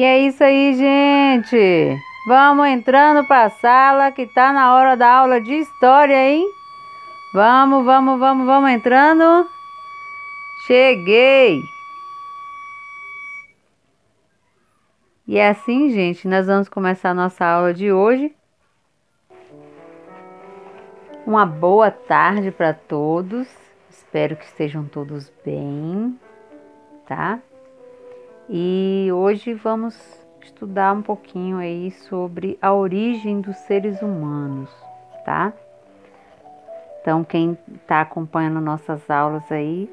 E é isso aí, gente. Vamos entrando para a sala que tá na hora da aula de história, hein? Vamos, vamos, vamos, vamos entrando. Cheguei. E é assim, gente, nós vamos começar a nossa aula de hoje. Uma boa tarde para todos. Espero que estejam todos bem, tá? E hoje vamos estudar um pouquinho aí sobre a origem dos seres humanos, tá? Então, quem está acompanhando nossas aulas aí,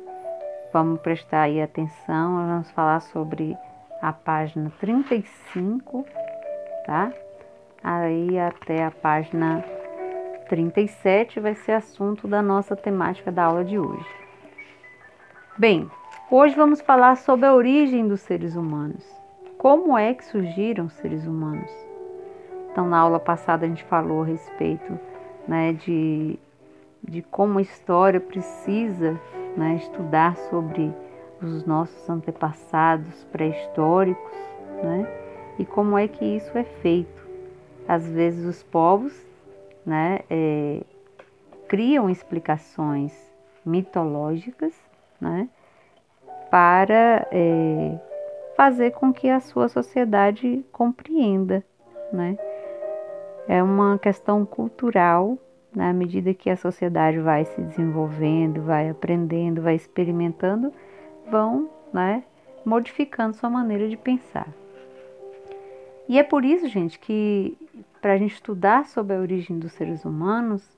vamos prestar aí atenção. Nós vamos falar sobre a página 35, tá? Aí até a página 37 vai ser assunto da nossa temática da aula de hoje. Bem, Hoje vamos falar sobre a origem dos seres humanos. Como é que surgiram os seres humanos? Então, na aula passada a gente falou a respeito né, de, de como a história precisa né, estudar sobre os nossos antepassados pré-históricos, né, e como é que isso é feito. Às vezes os povos né, é, criam explicações mitológicas, né, para é, fazer com que a sua sociedade compreenda, né? É uma questão cultural, na medida que a sociedade vai se desenvolvendo, vai aprendendo, vai experimentando, vão, né, modificando sua maneira de pensar. E é por isso, gente, que para a gente estudar sobre a origem dos seres humanos,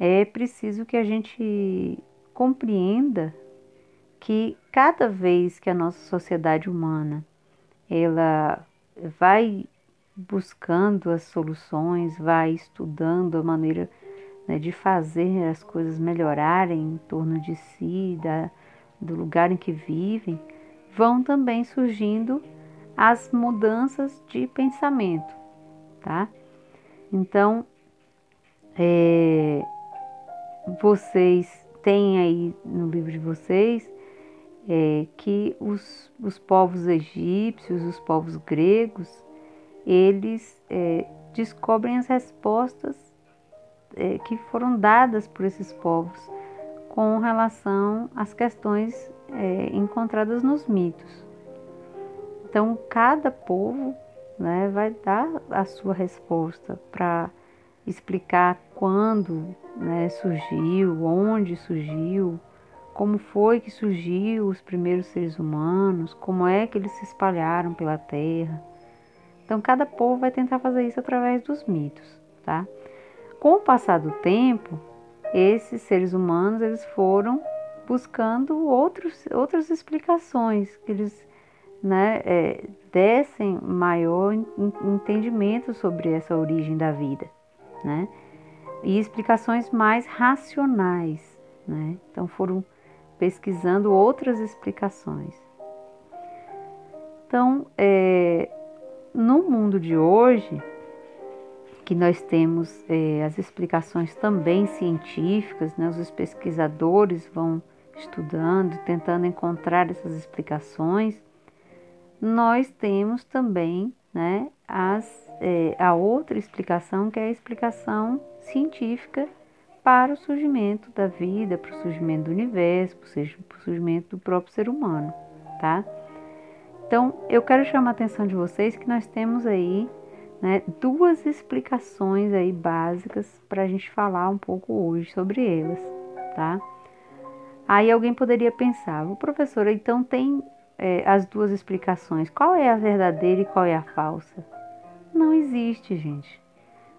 é preciso que a gente compreenda que cada vez que a nossa sociedade humana ela vai buscando as soluções, vai estudando a maneira né, de fazer as coisas melhorarem em torno de si, da, do lugar em que vivem, vão também surgindo as mudanças de pensamento, tá? Então, é, vocês têm aí no livro de vocês é, que os, os povos egípcios, os povos gregos, eles é, descobrem as respostas é, que foram dadas por esses povos com relação às questões é, encontradas nos mitos. Então, cada povo né, vai dar a sua resposta para explicar quando né, surgiu, onde surgiu, como foi que surgiu os primeiros seres humanos, como é que eles se espalharam pela Terra. Então, cada povo vai tentar fazer isso através dos mitos, tá? Com o passar do tempo, esses seres humanos eles foram buscando outros, outras explicações que eles né, é, dessem maior entendimento sobre essa origem da vida, né? E explicações mais racionais, né? Então foram pesquisando outras explicações. Então, é, no mundo de hoje, que nós temos é, as explicações também científicas, né, os pesquisadores vão estudando, tentando encontrar essas explicações, nós temos também né, as, é, a outra explicação, que é a explicação científica para o surgimento da vida, para o surgimento do universo, para o surgimento do próprio ser humano, tá? Então, eu quero chamar a atenção de vocês que nós temos aí né, duas explicações aí básicas para a gente falar um pouco hoje sobre elas, tá? Aí alguém poderia pensar, o professor, então tem é, as duas explicações, qual é a verdadeira e qual é a falsa? Não existe, gente.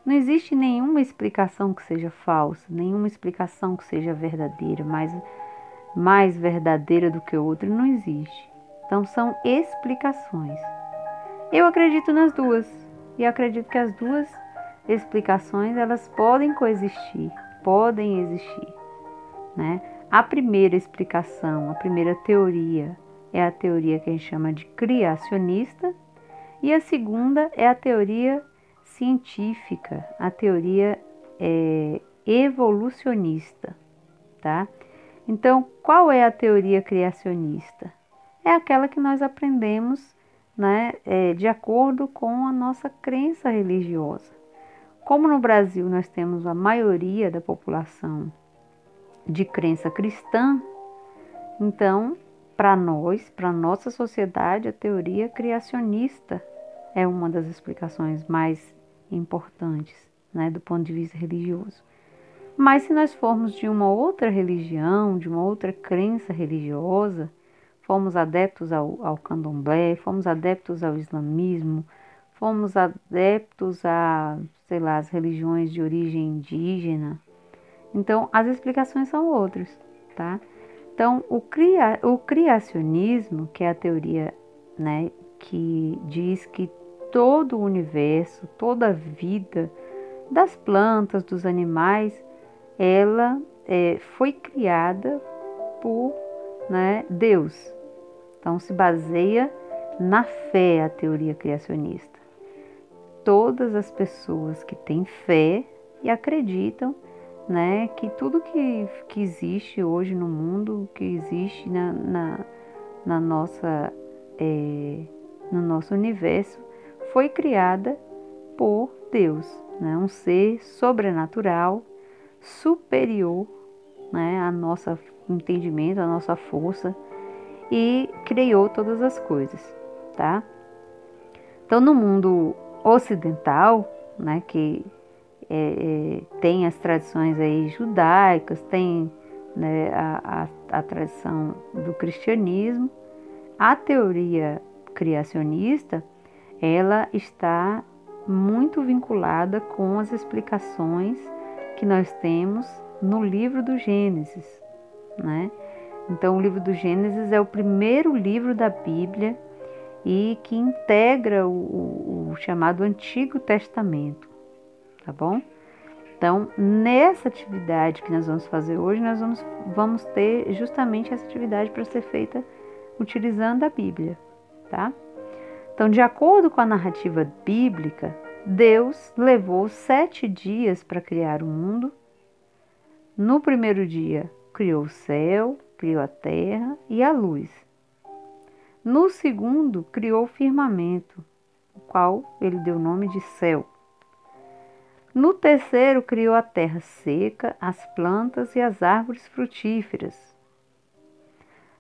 Não existe nenhuma explicação que seja falsa, nenhuma explicação que seja verdadeira, mais, mais verdadeira do que outra, não existe. Então são explicações. Eu acredito nas duas e acredito que as duas explicações elas podem coexistir, podem existir, né? A primeira explicação, a primeira teoria é a teoria que a gente chama de criacionista e a segunda é a teoria científica, a teoria é, evolucionista, tá? Então, qual é a teoria criacionista? É aquela que nós aprendemos né, é, de acordo com a nossa crença religiosa. Como no Brasil nós temos a maioria da população de crença cristã, então, para nós, para nossa sociedade, a teoria criacionista é uma das explicações mais importantes, né, do ponto de vista religioso. Mas se nós formos de uma outra religião, de uma outra crença religiosa, fomos adeptos ao, ao candomblé, fomos adeptos ao islamismo, fomos adeptos a, sei lá, as religiões de origem indígena. Então, as explicações são outras, tá? Então, o, cria, o criacionismo, que é a teoria né, que diz que todo o universo, toda a vida das plantas, dos animais, ela é, foi criada por né, Deus. Então se baseia na fé a teoria criacionista. Todas as pessoas que têm fé e acreditam né, que tudo que, que existe hoje no mundo, que existe na, na, na nossa, é, no nosso universo, foi criada por Deus, né, um ser sobrenatural, superior né, a nosso entendimento, a nossa força e criou todas as coisas, tá? Então, no mundo ocidental, né, que é, é, tem as tradições aí judaicas, tem né, a, a, a tradição do cristianismo, a teoria criacionista, ela está muito vinculada com as explicações que nós temos no livro do Gênesis, né? Então, o livro do Gênesis é o primeiro livro da Bíblia e que integra o, o, chamado Antigo Testamento, tá bom? Então, nessa atividade que nós vamos fazer hoje, nós vamos, vamos ter justamente essa atividade para ser feita utilizando a Bíblia, tá? Então, de acordo com a narrativa bíblica, Deus levou sete dias para criar o mundo. No primeiro dia, criou o céu, criou a terra e a luz. No segundo, criou o firmamento, o qual ele deu o nome de céu. No terceiro, criou a terra seca, as plantas e as árvores frutíferas.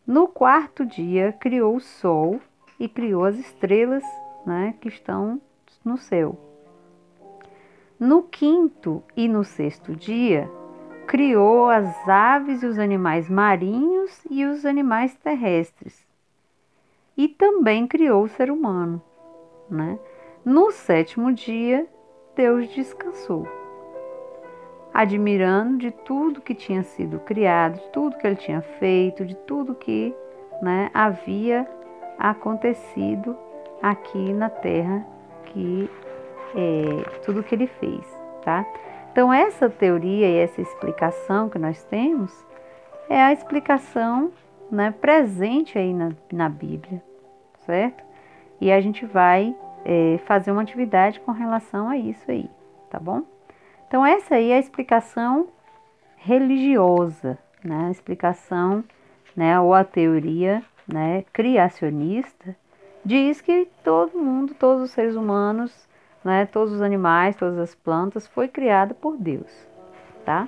No quarto dia, criou o sol e criou as estrelas né, que estão no céu. No quinto e no sexto dia, criou as aves e os animais marinhos e os animais terrestres. E também criou o ser humano. Né? No sétimo dia, Deus descansou, admirando de tudo que tinha sido criado, de tudo que ele tinha feito, de tudo que né, havia acontecido aqui na terra que é, tudo que ele fez, tá? Então essa teoria e essa explicação que nós temos é a explicação né, presente aí na, na Bíblia, certo? E a gente vai é, fazer uma atividade com relação a isso aí, tá bom? Então essa aí é a explicação religiosa, né? A explicação, né, ou a teoria, né, criacionista diz que todo mundo, todos os seres humanos né, todos os animais, todas as plantas, foi criada por Deus, tá?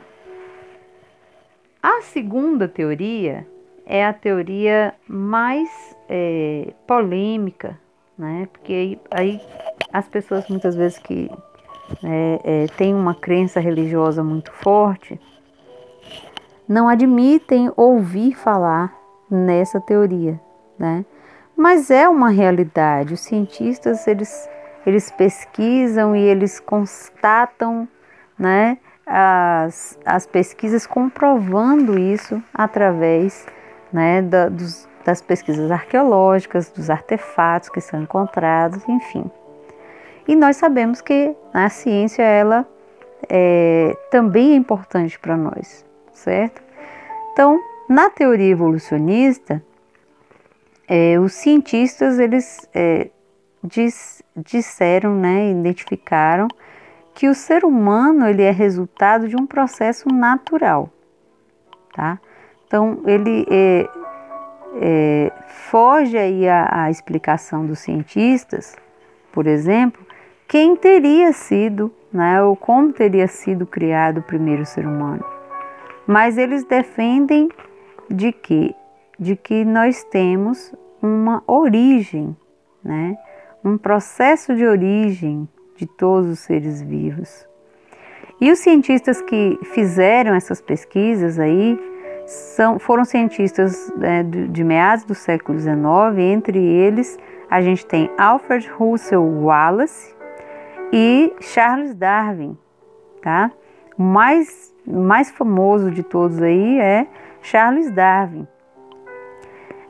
A segunda teoria é a teoria mais é, polêmica, né? Porque aí, aí, as pessoas muitas vezes que é, é, têm uma crença religiosa muito forte não admitem ouvir falar nessa teoria, né? Mas é uma realidade. Os cientistas eles eles pesquisam e eles constatam, né, as, as pesquisas comprovando isso através né, da, dos, das pesquisas arqueológicas, dos artefatos que são encontrados, enfim. E nós sabemos que a ciência ela é, também é importante para nós, certo? Então, na teoria evolucionista, é, os cientistas eles é, diz, disseram, né, identificaram que o ser humano ele é resultado de um processo natural, tá? Então ele é, é, foge aí a, a explicação dos cientistas, por exemplo, quem teria sido, né, ou como teria sido criado o primeiro ser humano. Mas eles defendem de que, de que nós temos uma origem, né, um processo de origem de todos os seres vivos. E os cientistas que fizeram essas pesquisas aí são, foram cientistas né, de, de meados do século XIX, entre eles a gente tem Alfred Russel Wallace e Charles Darwin, tá? O mais, mais famoso de todos aí é Charles Darwin.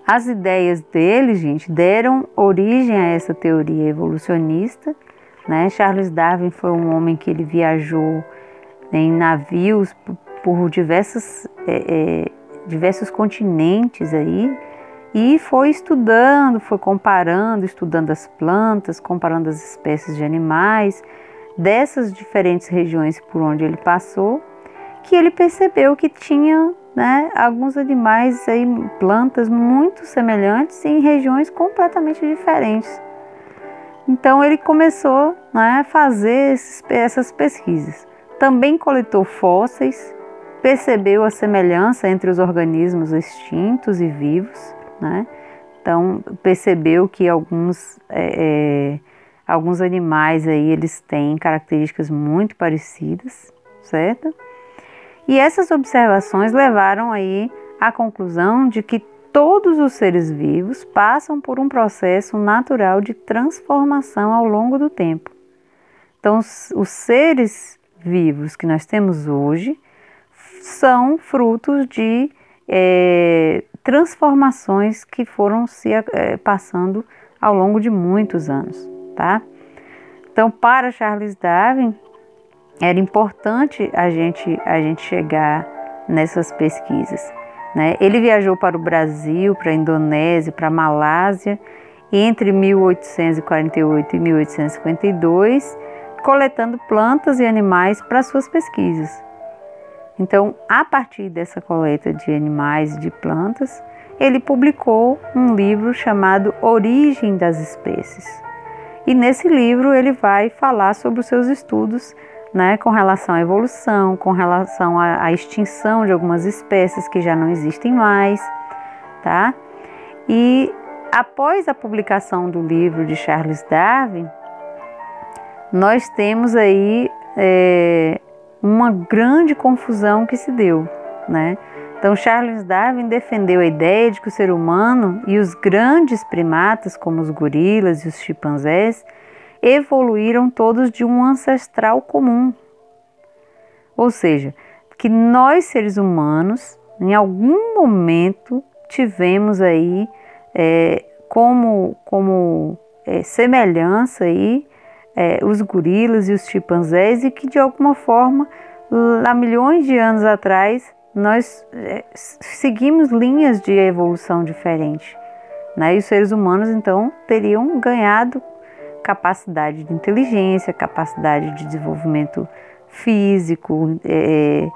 As ideias dele, gente, deram origem a essa teoria evolucionista. Né? Charles Darwin foi um homem que ele viajou em navios por, diversas, é, é, diversos continentes aí e foi estudando, foi comparando, estudando as plantas, comparando as espécies de animais dessas diferentes regiões por onde ele passou, que ele percebeu que tinha né, alguns animais aí, plantas muito semelhantes em regiões completamente diferentes. Então ele começou né, a fazer esses, essas pesquisas. Também coletou fósseis, percebeu a semelhança entre os organismos extintos e vivos né? Então percebeu que alguns, é, é, alguns animais aí eles têm características muito parecidas, certo? E essas observações levaram aí à conclusão de que todos os seres vivos passam por um processo natural de transformação ao longo do tempo. Então, os, seres vivos que nós temos hoje são frutos de é, transformações que foram se é, passando ao longo de muitos anos, tá? Então, para Charles Darwin, era importante a gente, a gente chegar nessas pesquisas. Né? Ele viajou para o Brasil, para a Indonésia, para a Malásia, entre 1848 e 1852, coletando plantas e animais para suas pesquisas. Então, a partir dessa coleta de animais e de plantas, ele publicou um livro chamado Origem das Espécies. E nesse livro ele vai falar sobre os seus estudos né, com relação à evolução, com relação à, à extinção de algumas espécies que já não existem mais, tá? E após a publicação do livro de Charles Darwin, nós temos aí é, uma grande confusão que se deu, né? Então Charles Darwin defendeu a ideia de que o ser humano e os grandes primatas, como os gorilas e os chimpanzés, evoluíram todos de um ancestral comum. Ou seja, que nós seres humanos, em algum momento, tivemos aí é, como, como é, semelhança aí é, os gorilas e os chimpanzés e que de alguma forma, há milhões de anos atrás, nós é, seguimos linhas de evolução diferente. Né? E os seres humanos então teriam ganhado capacidade de inteligência, capacidade de desenvolvimento físico, é,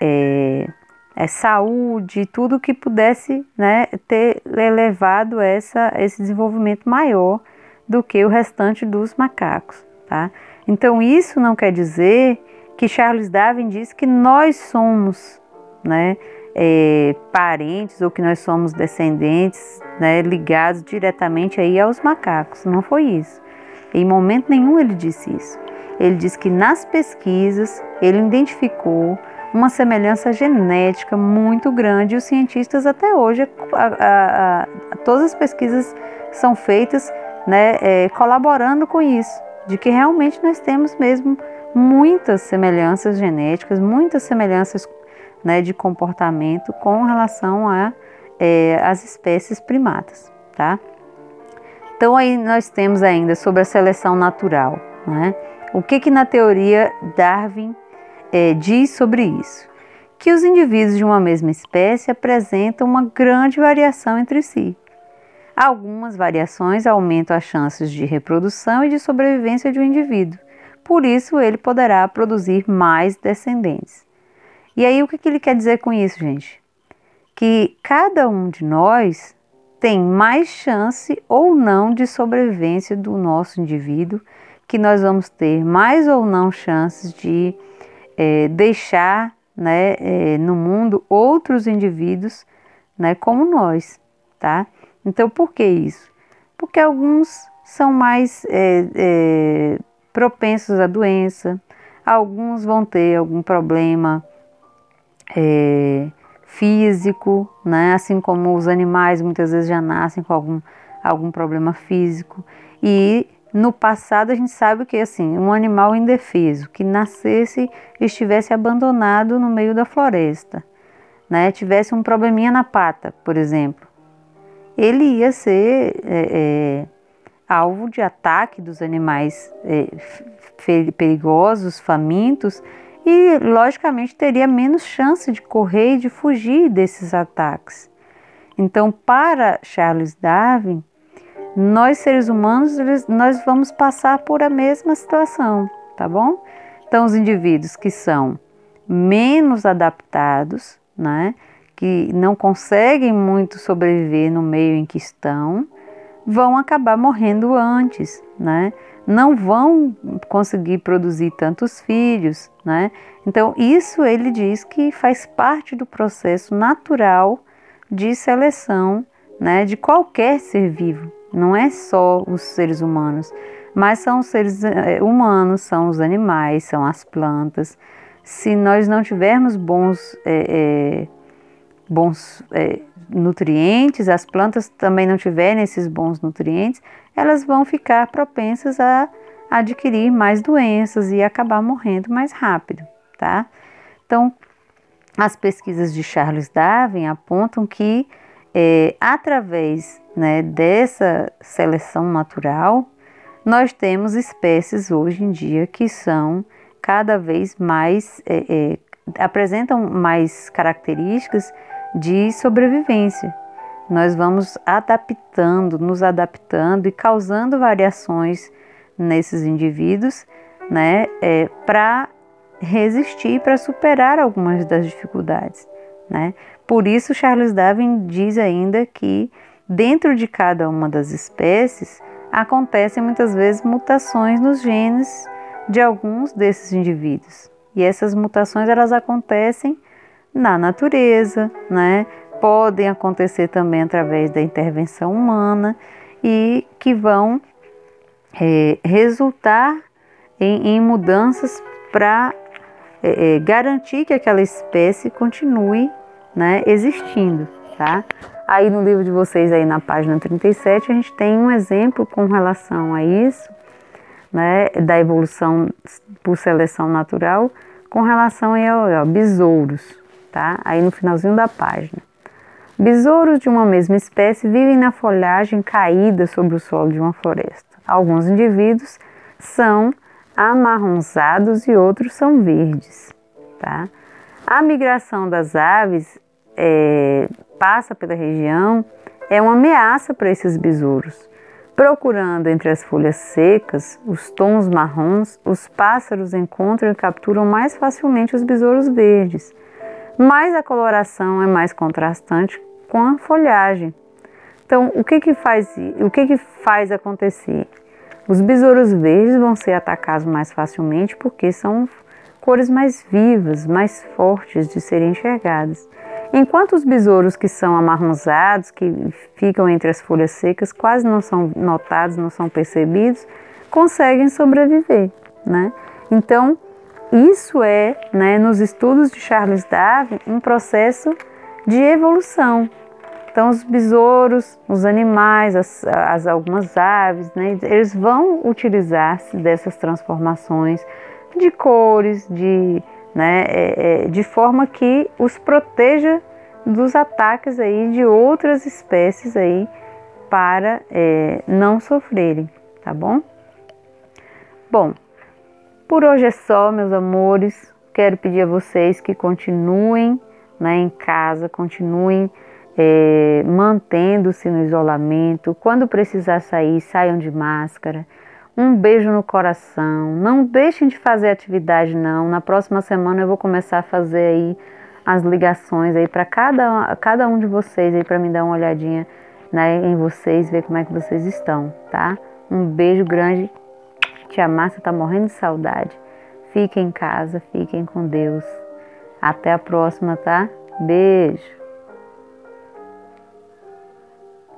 é, é, saúde, tudo que pudesse né, ter levado essa, esse desenvolvimento maior do que o restante dos macacos. Tá? Então, isso não quer dizer que Charles Darwin diz que nós somos né, é, parentes ou que nós somos descendentes né, ligados diretamente aí aos macacos. Não foi isso. Em momento nenhum ele disse isso. Ele disse que nas pesquisas ele identificou uma semelhança genética muito grande e os cientistas até hoje, a, a, a, todas as pesquisas são feitas né, é, colaborando com isso, de que realmente nós temos mesmo muitas semelhanças genéticas, muitas semelhanças né, de comportamento com relação a é, espécies primatas, tá? Então aí nós temos ainda sobre a seleção natural, né? O que que na teoria Darwin é, diz sobre isso? Que os indivíduos de uma mesma espécie apresentam uma grande variação entre si. Algumas variações aumentam as chances de reprodução e de sobrevivência de um indivíduo. Por isso, ele poderá produzir mais descendentes. E aí, o que, que ele quer dizer com isso, gente? Que cada um de nós tem mais chance ou não de sobrevivência do nosso indivíduo, que nós vamos ter mais ou não chances de é, deixar né, é, no mundo outros indivíduos né, como nós, tá? Então, por que isso? Porque alguns são mais é, propensos à doença, alguns vão ter algum problema físico, né? assim como os animais muitas vezes já nascem com algum, algum problema físico. E no passado a gente sabe que assim, um animal indefeso que nascesse e estivesse abandonado no meio da floresta, né? tivesse um probleminha na pata, por exemplo, ele ia ser é, é, alvo de ataque dos animais é, perigosos, famintos, e logicamente teria menos chance de correr e de fugir desses ataques. Então, para Charles Darwin, nós seres humanos nós vamos passar por a mesma situação, tá bom? Então, os indivíduos que são menos adaptados, né, que não conseguem muito sobreviver no meio em que estão, vão acabar morrendo antes, né? Não vão conseguir produzir tantos filhos, né? Então, isso ele diz que faz parte do processo natural de seleção, né, de qualquer ser vivo. Não é só os seres humanos, mas são os seres eh, humanos, são os animais, são as plantas. Se nós não tivermos bons é, é, bons é, nutrientes, as plantas também não tiverem esses bons nutrientes, elas vão ficar propensas a adquirir mais doenças e acabar morrendo mais rápido, tá? Então, as pesquisas de Charles Darwin apontam que é, através né, dessa seleção natural, nós temos espécies hoje em dia que são cada vez mais é, é, apresentam mais características de sobrevivência. Nós vamos adaptando, nos adaptando e causando variações nesses indivíduos, né, é, para resistir, para superar algumas das dificuldades, né? Por isso Charles Darwin diz ainda que dentro de cada uma das espécies acontecem muitas vezes mutações nos genes de alguns desses indivíduos. E essas mutações elas acontecem na natureza, né? Podem acontecer também através da intervenção humana e que vão é, resultar em, em mudanças para é, é, garantir que aquela espécie continue né, existindo, tá? Aí no livro de vocês, aí na página 37, a gente tem um exemplo com relação a isso, né, da evolução por seleção natural, com relação ao, ao besouros, tá? Aí no finalzinho da página. Besouros de uma mesma espécie vivem na folhagem caída sobre o solo de uma floresta. Alguns indivíduos são amarronzados e outros são verdes, tá? A migração das aves é, passa pela região é uma ameaça para esses besouros. Procurando entre as folhas secas os tons marrons, os pássaros encontram e capturam mais facilmente os besouros verdes mas a coloração é mais contrastante com a folhagem. Então, o que que faz, o que que faz acontecer? Os besouros verdes vão ser atacados mais facilmente porque são cores mais vivas, mais fortes de serem enxergadas. Enquanto os besouros que são amarronzados, que ficam entre as folhas secas, quase não são notados, não são percebidos, conseguem sobreviver, né? Então, isso é, né, nos estudos de Charles Darwin, um processo de evolução. Então, os besouros, os animais, as, as algumas aves, né, eles vão utilizar-se dessas transformações de cores, de, né, é, é, de forma que os proteja dos ataques aí de outras espécies aí para é, não sofrerem, tá bom? Bom, por hoje é só, meus amores. Quero pedir a vocês que continuem né, em casa, continuem é, mantendo-se no isolamento. Quando precisar sair, saiam de máscara. Um beijo no coração. Não deixem de fazer atividade, não. Na próxima semana eu vou começar a fazer aí as ligações aí para cada, cada um de vocês aí para me dar uma olhadinha né, em vocês, ver como é que vocês estão, tá? Um beijo grande. Tia Márcia tá morrendo de saudade. Fiquem em casa, fiquem com Deus. Até a próxima, tá? Beijo.